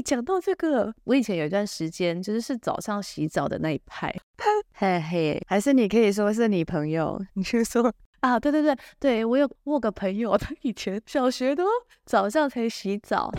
讲到这个，我以前有一段时间就是是早上洗澡的那一派，嘿嘿，还是你可以说是你朋友，你去说。啊，对对对对，我有我有个朋友，他以前小学都早上才洗澡。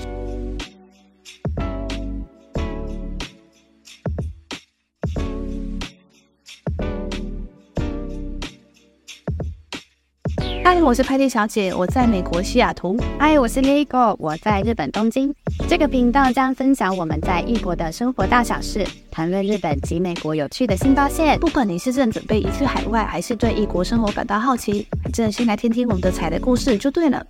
嗨，我是派蒂小姐，我在美国西雅图。嗨，我是 Lego，我在日本东京。这个频道将分享我们在异国的生活大小事，谈论日本及美国有趣的新发现。不管你是正准备移去海外，还是对异国生活感到好奇，反正先来听听我们的彩的故事就对了。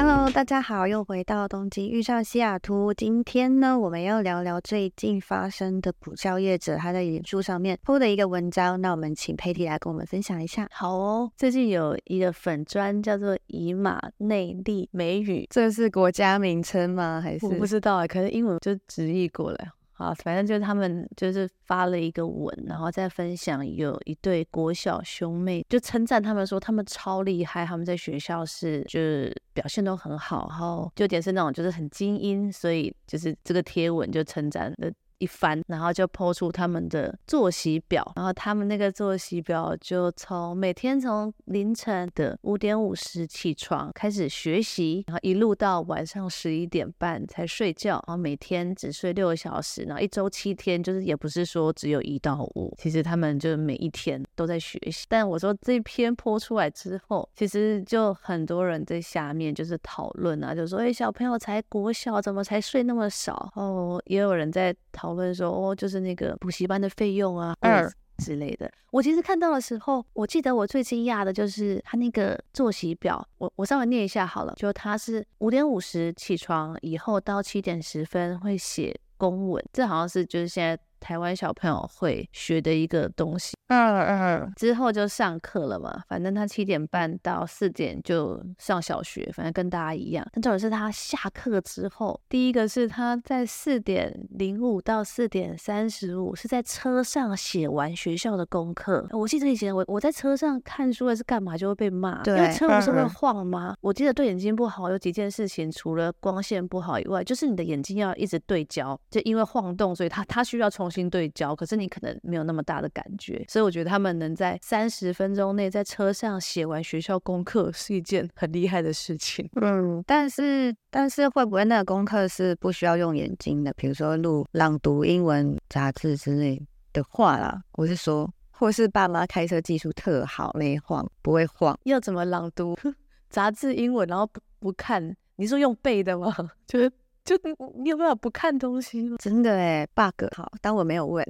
Hello，大家好，又回到东京遇上西雅图。今天呢，我们要聊聊最近发生的补教业者他在脸书上面 PO 的一个文章。那我们请佩蒂来跟我们分享一下。好哦，最近有一个粉专叫做以马内利美语，这是国家名称吗？还是我不知道啊，可是英文就直译过来。啊，反正就是他们就是发了一个文，然后再分享有一对国小兄妹，就称赞他们说他们超厉害，他们在学校是就是表现都很好，然后就点是那种就是很精英，所以就是这个贴文就称赞的。一翻，然后就 po 出他们的作息表，然后他们那个作息表就从每天从凌晨的五点五十起床开始学习，然后一路到晚上十一点半才睡觉，然后每天只睡六个小时，然后一周七天，就是也不是说只有一到五，其实他们就每一天都在学习。但我说这篇 po 出来之后，其实就很多人在下面就是讨论啊，就说哎，小朋友才国小，怎么才睡那么少？哦，也有人在讨。论说哦，就是那个补习班的费用啊，二之类的。我其实看到的时候，我记得我最惊讶的就是他那个作息表。我我稍微念一下好了，就他是五点五十起床以后到七点十分会写公文，这好像是就是现在。台湾小朋友会学的一个东西，嗯嗯，之后就上课了嘛。反正他七点半到四点就上小学，反正跟大家一样。但重点是他下课之后，第一个是他在四点零五到四点三十五是在车上写完学校的功课。我记得以前我我在车上看书还是干嘛就会被骂，对，因为车不是会晃吗？我记得对眼睛不好有几件事情，除了光线不好以外，就是你的眼睛要一直对焦，就因为晃动，所以他他需要从重新对焦，可是你可能没有那么大的感觉，所以我觉得他们能在三十分钟内在车上写完学校功课是一件很厉害的事情。嗯，但是但是会不会那个功课是不需要用眼睛的？比如说录朗读英文杂志之类的话啦，我是说，或是爸妈开车技术特好，没晃不会晃，要怎么朗读 杂志英文，然后不不看？你说用背的吗？就是。就你有没有不看东西吗？真的哎，bug 好，当我没有问，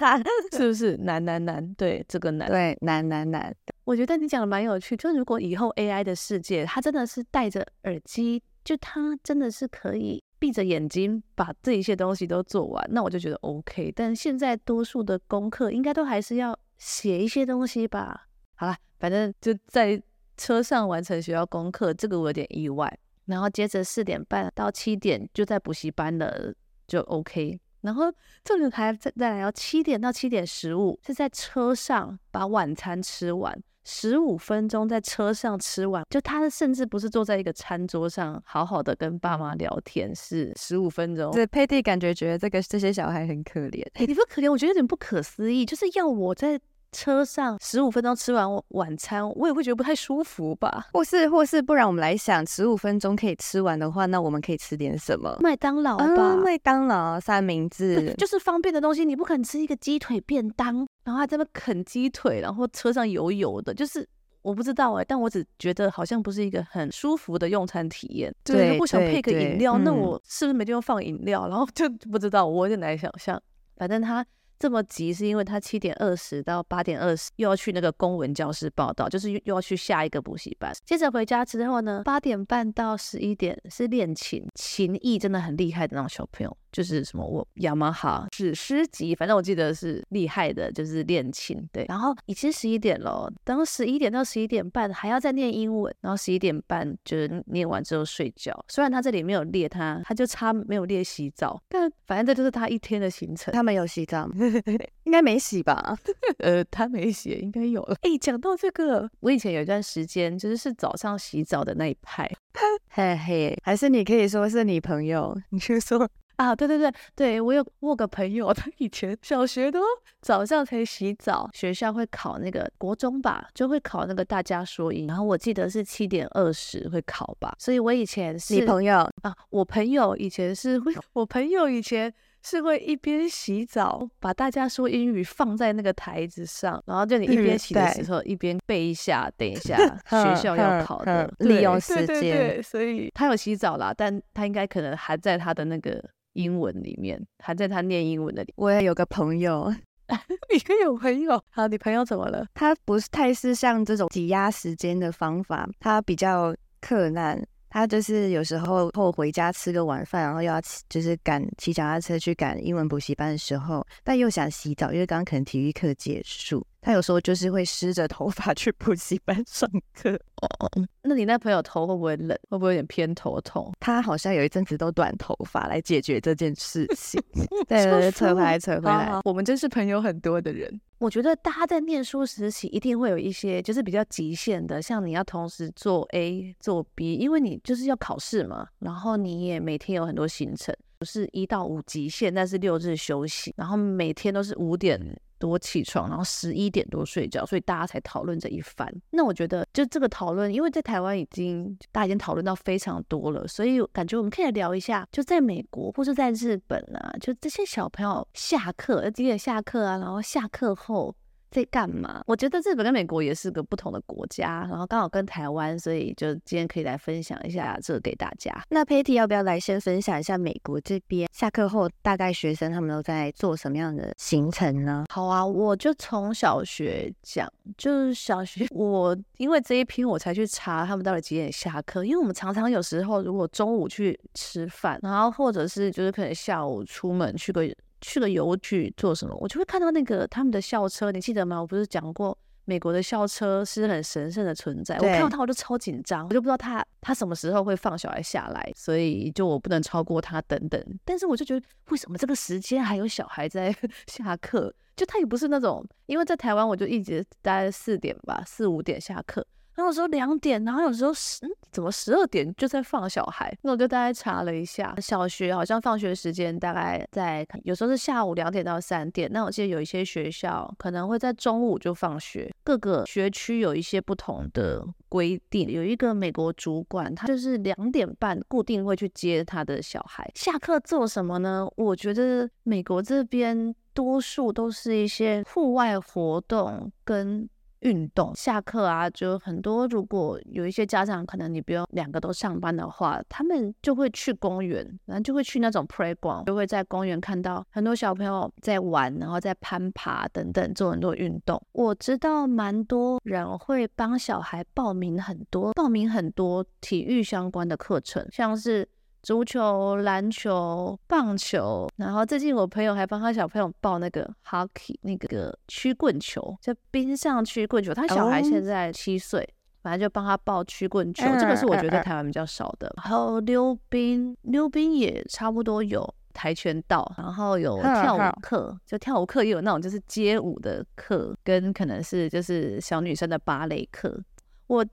是不是难难难？对，这个难，对难难难。我觉得你讲的蛮有趣，就如果以后 AI 的世界，它真的是戴着耳机，就它真的是可以闭着眼睛把这一些东西都做完，那我就觉得 OK。但现在多数的功课应该都还是要写一些东西吧？好了，反正就在车上完成学校功课，这个我有点意外。然后接着四点半到七点就在补习班了，就 OK。然后这里还再再来要七点到七点十五是在车上把晚餐吃完，十五分钟在车上吃完，就他甚至不是坐在一个餐桌上好好的跟爸妈聊天，是十五分钟。对，佩蒂感觉觉得这个这些小孩很可怜。哎，你不可怜，我觉得有点不可思议，就是要我在。车上十五分钟吃完晚餐，我也会觉得不太舒服吧？或是或是，不然我们来想，十五分钟可以吃完的话，那我们可以吃点什么？麦当劳吧，嗯、麦当劳三明治，就是方便的东西。你不肯吃一个鸡腿便当，然后还在那啃鸡腿，然后车上油油的，就是我不知道哎、欸，但我只觉得好像不是一个很舒服的用餐体验。对，如果想配个饮料，那我是不是没地方放饮料？然后就不知道，我有点难想象。反正他。这么急是因为他七点二十到八点二十又要去那个公文教室报道，就是又要去下一个补习班。接着回家之后呢，八点半到十一点是练琴，琴艺真的很厉害的那种小朋友。就是什么我雅马哈史诗级，反正我记得是厉害的，就是练琴。对，然后已经十一点了，等十一点到十一点半还要再念英文，然后十一点半就是念完之后睡觉。虽然他这里没有列他，他就差没有列洗澡，但反正这就是他一天的行程。他们有洗澡吗？应该没洗吧？呃，他没洗，应该有了。哎，讲到这个，我以前有一段时间就是是早上洗澡的那一派。嘿嘿，还是你可以说是你朋友，你去说。啊，对对对对，我有我有个朋友，他以前小学都早上才洗澡，学校会考那个国中吧，就会考那个大家说英，然后我记得是七点二十会考吧，所以我以前是你朋友啊，我朋友以前是会，我朋友以前是会一边洗澡，把大家说英语放在那个台子上，然后就你一边洗的时候一边背一下，等一 下学校要考的，利用时间，对对对，所以他有洗澡啦，但他应该可能还在他的那个。英文里面还在他念英文的里，我也有个朋友，你也有朋友，好，你朋友怎么了？他不是太是像这种挤压时间的方法，他比较克难，他就是有时候后回家吃个晚饭，然后又要就是赶骑脚踏车去赶英文补习班的时候，但又想洗澡，因为刚刚可能体育课结束。他有时候就是会湿着头发去补习班上课。哦，那你那朋友头会不会冷？会不会有点偏头痛？他好像有一阵子都短头发来解决这件事 情。对对对，扯回来，扯回来。我们真是朋友很多的人。我觉得大家在念书时期一定会有一些就是比较极限的，像你要同时做 A 做 B，因为你就是要考试嘛。然后你也每天有很多行程，不是一到五极限，但是六日休息，然后每天都是五点多起床，然后十一点多睡觉，所以大家才讨论这一番。那我觉得，就这个讨论，因为在台湾已经大家已经讨论到非常多了，所以感觉我们可以来聊一下，就在美国或是在日本啊，就这些小朋友下课几点下课啊，然后下课后。在干嘛？我觉得日本跟美国也是个不同的国家，然后刚好跟台湾，所以就今天可以来分享一下这个给大家。那 Patty 要不要来先分享一下美国这边下课后大概学生他们都在做什么样的行程呢？好啊，我就从小学讲，就是小学我因为这一篇我才去查他们到底几点下课，因为我们常常有时候如果中午去吃饭，然后或者是就是可能下午出门去个。去了邮局做什么？我就会看到那个他们的校车，你记得吗？我不是讲过美国的校车是很神圣的存在。我看到他我就超紧张，我就不知道他他什么时候会放小孩下来，所以就我不能超过他等等。但是我就觉得为什么这个时间还有小孩在 下课？就他也不是那种，因为在台湾我就一直待四点吧，四五点下课。然后有时候两点，然后有时候十，怎么十二点就在放小孩？那我就大概查了一下，小学好像放学时间大概在，有时候是下午两点到三点。那我记得有一些学校可能会在中午就放学，各个学区有一些不同的规定。有一个美国主管，他就是两点半固定会去接他的小孩。下课做什么呢？我觉得美国这边多数都是一些户外活动跟。运动下课啊，就很多。如果有一些家长可能你不用两个都上班的话，他们就会去公园，然后就会去那种 playground，就会在公园看到很多小朋友在玩，然后在攀爬等等，做很多运动。我知道蛮多人会帮小孩报名很多，报名很多体育相关的课程，像是。足球、篮球、棒球，然后最近我朋友还帮他小朋友报那个 hockey，那个曲棍球，就冰上曲棍球。他小孩现在七岁，哦、反正就帮他报曲棍球，嗯、这个是我觉得台湾比较少的。嗯、然后溜冰，溜冰也差不多有跆拳道，然后有跳舞课，就跳舞课也有那种就是街舞的课，跟可能是就是小女生的芭蕾课。我。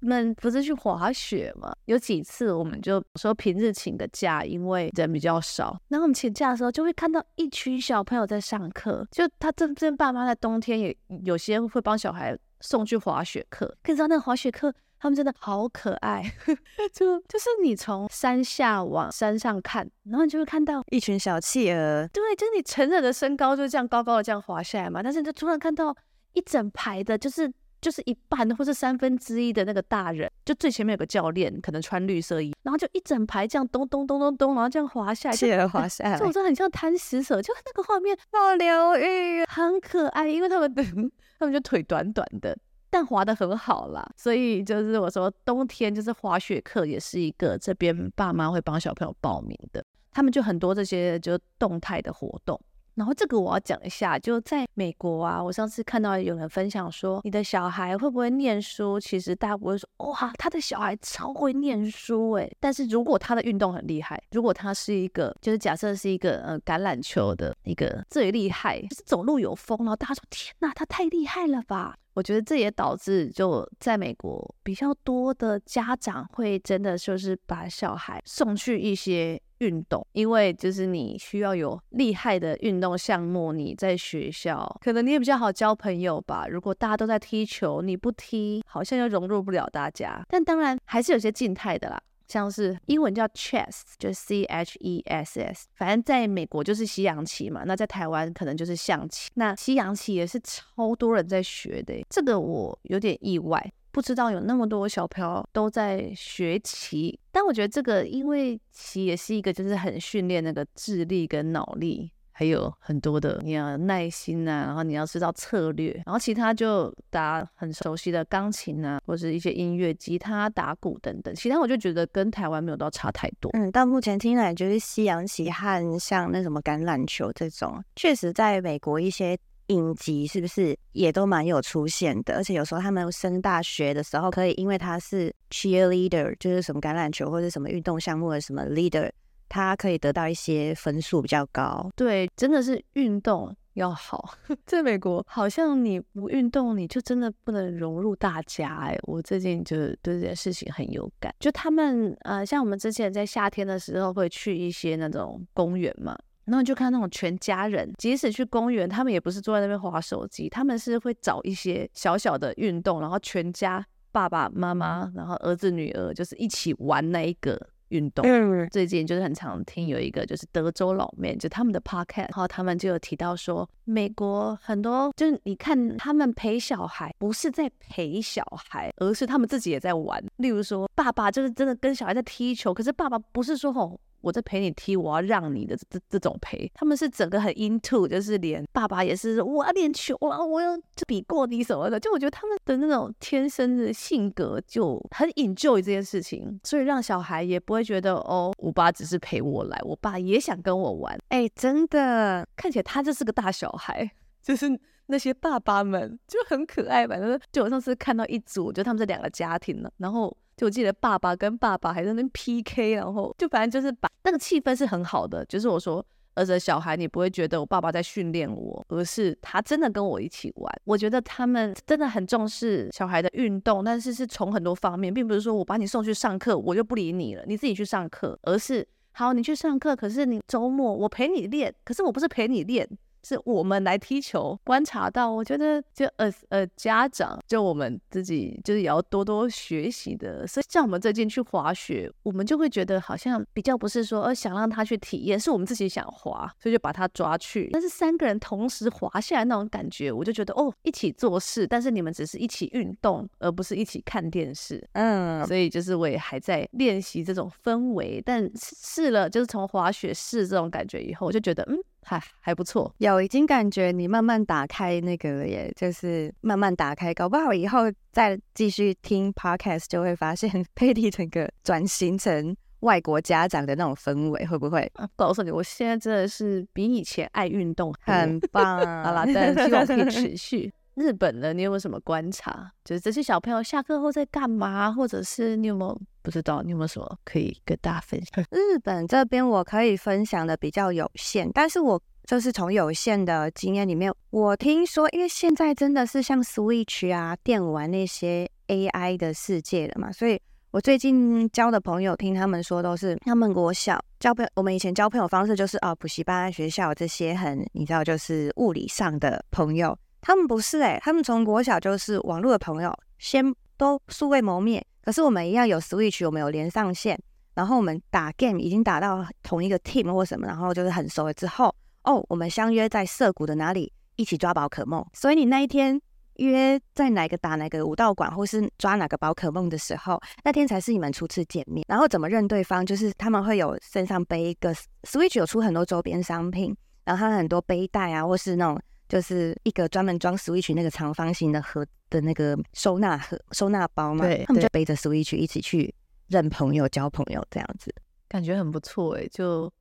们不是去滑雪吗？有几次我们就说平日请个假，因为人比较少。然后我们请假的时候，就会看到一群小朋友在上课。就他真正爸妈在冬天也有些会帮小孩送去滑雪课。可是知道那个滑雪课，他们真的好可爱。就就是你从山下往山上看，然后你就会看到一群小企鹅。对，就是你成人的身高就这样高高的这样滑下来嘛。但是你就突然看到一整排的，就是。就是一半或是三分之一的那个大人，就最前面有个教练，可能穿绿色衣，然后就一整排这样咚咚咚咚咚，然后这样滑下来，企鹅滑下来，就我说很像贪食蛇，就那个画面好疗愈，很可爱，因为他们的 他们就腿短短的，但滑的很好啦，所以就是我说冬天就是滑雪课也是一个这边爸妈会帮小朋友报名的。他们就很多这些就动态的活动。然后这个我要讲一下，就在美国啊，我上次看到有人分享说，你的小孩会不会念书？其实大家不会说，哇，他的小孩超会念书诶。但是如果他的运动很厉害，如果他是一个，就是假设是一个呃橄榄球的一个最厉害，就是走路有风，然后大家说天哪，他太厉害了吧？我觉得这也导致就在美国比较多的家长会真的就是把小孩送去一些。运动，因为就是你需要有厉害的运动项目，你在学校可能你也比较好交朋友吧。如果大家都在踢球，你不踢，好像又融入不了大家。但当然还是有些静态的啦，像是英文叫 chess，就 C H E S S，反正在美国就是西洋棋嘛。那在台湾可能就是象棋。那西洋棋也是超多人在学的，这个我有点意外。不知道有那么多小朋友都在学棋，但我觉得这个，因为棋也是一个，就是很训练那个智力跟脑力，还有很多的你要耐心啊，然后你要知道策略，然后其他就打很熟悉的钢琴啊，或是一些音乐，吉他、打鼓等等，其他我就觉得跟台湾没有到差太多。嗯，到目前听来，就是西洋棋和像那什么橄榄球这种，确实在美国一些。影集是不是也都蛮有出现的？而且有时候他们升大学的时候，可以因为他是 cheerleader，就是什么橄榄球或者什么运动项目的什么 leader，他可以得到一些分数比较高。对，真的是运动要好。在美国，好像你不运动，你就真的不能融入大家。哎，我最近就对这件事情很有感。就他们呃，像我们之前在夏天的时候会去一些那种公园嘛。然后就看那种全家人，即使去公园，他们也不是坐在那边滑手机，他们是会找一些小小的运动，然后全家爸爸妈妈，然后儿子女儿，就是一起玩那一个运动。嗯，最近就是很常听有一个就是德州老 man，就他们的 podcast，然后他们就有提到说，美国很多就是你看他们陪小孩，不是在陪小孩，而是他们自己也在玩。例如说，爸爸就是真的跟小孩在踢球，可是爸爸不是说吼。我在陪你踢，我要让你的这这种陪，他们是整个很 into，就是连爸爸也是我要练球啊，我要就比过你什么的，就我觉得他们的那种天生的性格就很 enjoy 这件事情，所以让小孩也不会觉得哦，我爸只是陪我来，我爸也想跟我玩，哎、真的看起来他就是个大小孩，就是那些爸爸们就很可爱吧，就是就我上次看到一组，就他们是两个家庭呢，然后。就我记得爸爸跟爸爸还在那 PK，然后就反正就是把那个气氛是很好的。就是我说儿子小孩，你不会觉得我爸爸在训练我，而是他真的跟我一起玩。我觉得他们真的很重视小孩的运动，但是是从很多方面，并不是说我把你送去上课，我就不理你了，你自己去上课，而是好，你去上课，可是你周末我陪你练，可是我不是陪你练。是我们来踢球，观察到，我觉得就呃呃家长，就我们自己就是也要多多学习的。所以像我们最近去滑雪，我们就会觉得好像比较不是说呃想让他去体验，是我们自己想滑，所以就把他抓去。但是三个人同时滑下来那种感觉，我就觉得哦，一起做事，但是你们只是一起运动，而不是一起看电视。嗯，所以就是我也还在练习这种氛围，但试了就是从滑雪试这种感觉以后，我就觉得嗯。还还不错，有已经感觉你慢慢打开那个了耶，就是慢慢打开，搞不好以后再继续听 podcast 就会发现 佩蒂整个转型成外国家长的那种氛围，会不会？啊，告诉你，我现在真的是比以前爱运动，很棒。好啦，但希望可以持续。日本的，你有没有什么观察？就是这些小朋友下课后在干嘛，或者是你有没有不知道？你有没有什么可以跟大家分享？日本这边我可以分享的比较有限，但是我就是从有限的经验里面，我听说，因为现在真的是像 Switch 啊、电玩那些 AI 的世界了嘛，所以我最近交的朋友，听他们说都是他们国小交朋友，我们以前交朋友方式就是啊，补习班、学校这些很你知道，就是物理上的朋友。他们不是诶、欸，他们从国小就是网络的朋友，先都素未谋面，可是我们一样有 Switch，我们有连上线，然后我们打 game 已经打到同一个 team 或什么，然后就是很熟了之后，哦，我们相约在涩谷的哪里一起抓宝可梦。所以你那一天约在哪个打哪个武道馆，或是抓哪个宝可梦的时候，那天才是你们初次见面。然后怎么认对方，就是他们会有身上背一个 Switch，有出很多周边商品，然后他很多背带啊，或是那种。就是一个专门装 Switch 那个长方形的盒的那个收纳盒、收纳包嘛，对，他们就背着 Switch 一起去认朋友、交朋友这样子，感觉很不错哎。就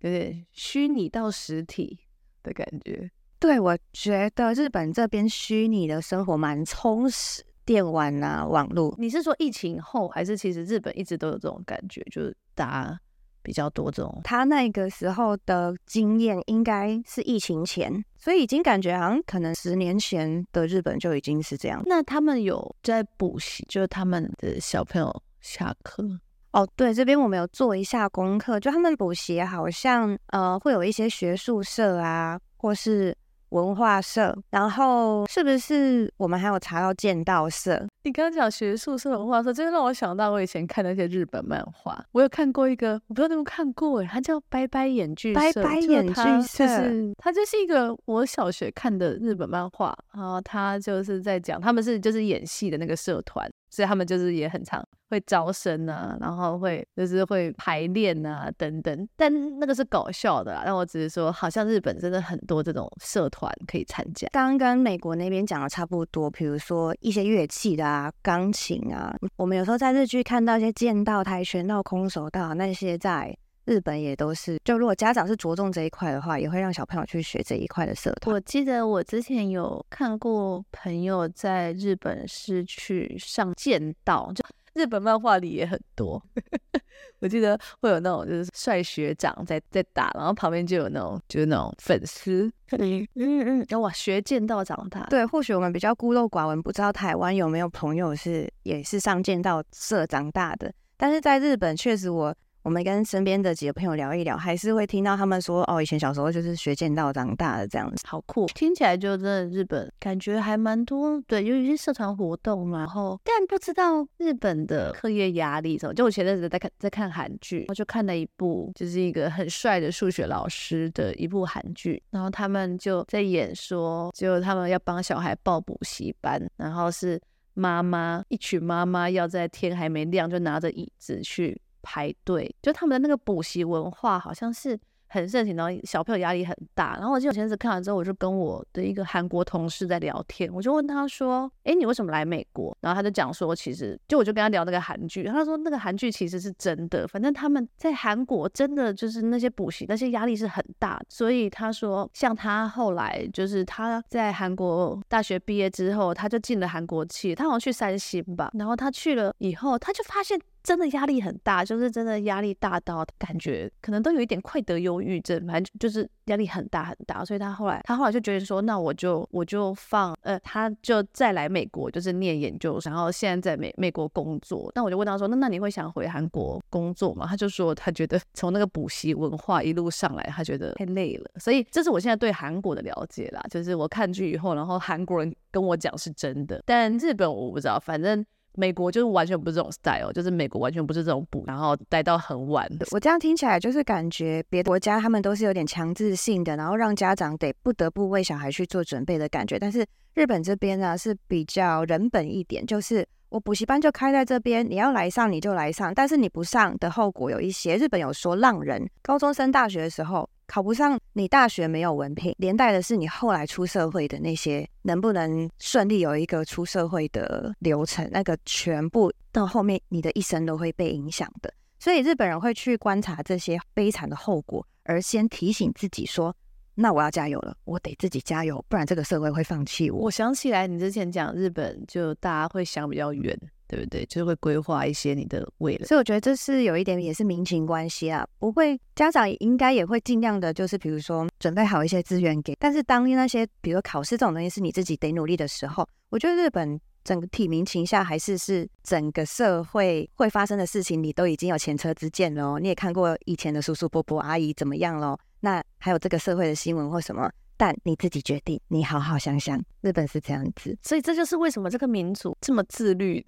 有点虚拟到实体的感觉。对，我觉得日本这边虚拟的生活蛮充实，电玩啊，网络。你是说疫情后，还是其实日本一直都有这种感觉，就是大家比较多这种？他那个时候的经验应该是疫情前，所以已经感觉好像可能十年前的日本就已经是这样。那他们有在补习，就是他们的小朋友下课？哦，对，这边我们有做一下功课，就他们补习好像呃会有一些学术社啊，或是。文化社，然后是不是我们还有查到剑道社？你刚刚讲学术社、文化社，真的让我想到我以前看那些日本漫画。我有看过一个，我不知道你有没有看过，哎，它叫拜拜演剧社。拜拜演剧社，就是它就是一个我小学看的日本漫画，然后它就是在讲他们是就是演戏的那个社团。所以他们就是也很常会招生啊，然后会就是会排练啊等等，但那个是搞笑的啦。但我只是说，好像日本真的很多这种社团可以参加。刚刚跟美国那边讲的差不多，比如说一些乐器的啊，钢琴啊，我们有时候在日剧看到一些剑道、跆拳道、空手道那些在。日本也都是，就如果家长是着重这一块的话，也会让小朋友去学这一块的社团。我记得我之前有看过朋友在日本是去上剑道，就日本漫画里也很多。我记得会有那种就是帅学长在在打，然后旁边就有那种就是那种粉丝，嗯嗯嗯，哇，学剑道长大。对，或许我们比较孤陋寡闻，不知道台湾有没有朋友是也是上剑道社长大的，但是在日本确实我。我们跟身边的几个朋友聊一聊，还是会听到他们说，哦，以前小时候就是学剑道长大的这样子，好酷，听起来就真的日本感觉还蛮多，对，有一些社团活动嘛，然后但不知道日本的课业压力什么。就我前阵子在看在看韩剧，我就看了一部就是一个很帅的数学老师的一部韩剧，然后他们就在演说，就他们要帮小孩报补习班，然后是妈妈一群妈妈要在天还没亮就拿着椅子去。排队，就他们的那个补习文化好像是很盛行，然后小朋友压力很大。然后我记得我前阵子看完之后，我就跟我的一个韩国同事在聊天，我就问他说：“哎，你为什么来美国？”然后他就讲说：“其实就我就跟他聊那个韩剧，他说那个韩剧其实是真的，反正他们在韩国真的就是那些补习那些压力是很大。所以他说，像他后来就是他在韩国大学毕业之后，他就进了韩国企，他好像去三星吧。然后他去了以后，他就发现。”真的压力很大，就是真的压力大到感觉可能都有一点快得忧郁症，反正就是压力很大很大，所以他后来他后来就觉得说，那我就我就放呃，他就再来美国，就是念研究生，然后现在在美美国工作。那我就问他说，那那你会想回韩国工作吗？他就说他觉得从那个补习文化一路上来，他觉得太累了。所以这是我现在对韩国的了解啦，就是我看剧以后，然后韩国人跟我讲是真的，但日本我不知道，反正。美国就是完全不是这种 style，就是美国完全不是这种补，然后待到很晚。我这样听起来就是感觉别的国家他们都是有点强制性的，然后让家长得不得不为小孩去做准备的感觉。但是日本这边呢是比较人本一点，就是我补习班就开在这边，你要来上你就来上，但是你不上的后果有一些。日本有说浪人，高中升大学的时候。考不上，你大学没有文凭，连带的是你后来出社会的那些能不能顺利有一个出社会的流程，那个全部到后面你的一生都会被影响的。所以日本人会去观察这些悲惨的后果，而先提醒自己说：“那我要加油了，我得自己加油，不然这个社会会放弃我。”我想起来，你之前讲日本，就大家会想比较远。对不对？就是会规划一些你的未来，所以我觉得这是有一点也是民情关系啊。不会，家长应该也会尽量的，就是比如说准备好一些资源给。但是当那些比如说考试这种东西是你自己得努力的时候，我觉得日本整个体民情下还是是整个社会会发生的事情，你都已经有前车之鉴了哦。你也看过以前的叔叔伯伯阿姨怎么样咯。那还有这个社会的新闻或什么，但你自己决定。你好好想想，日本是这样子，所以这就是为什么这个民族这么自律。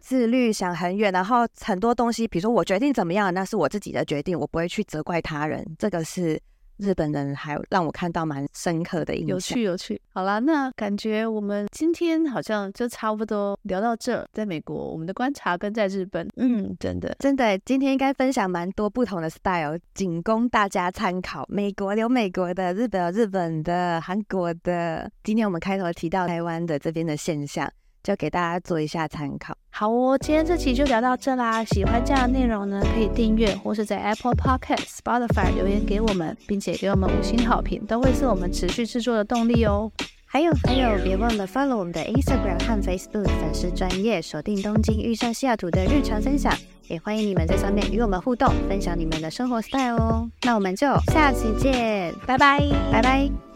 自律，想很远，然后很多东西，比如说我决定怎么样，那是我自己的决定，我不会去责怪他人。这个是日本人还让我看到蛮深刻的印象。有趣，有趣。好啦，那感觉我们今天好像就差不多聊到这。在美国，我们的观察跟在日本，嗯，真的，真的，今天应该分享蛮多不同的 style，仅供大家参考。美国有美国的，日本有日本的，韩国的。今天我们开头提到台湾的这边的现象。就给大家做一下参考。好哦，今天这期就聊到这啦。喜欢这样的内容呢，可以订阅或是在 Apple Podcast、Spotify 留言给我们，并且给我们五星好评，都会是我们持续制作的动力哦。还有还有，别忘了 follow 我们的 Instagram 和 Facebook 粉丝专业，锁定东京遇上西雅图的日常分享，也欢迎你们在上面与我们互动，分享你们的生活 style 哦。那我们就下期见，拜拜，拜拜。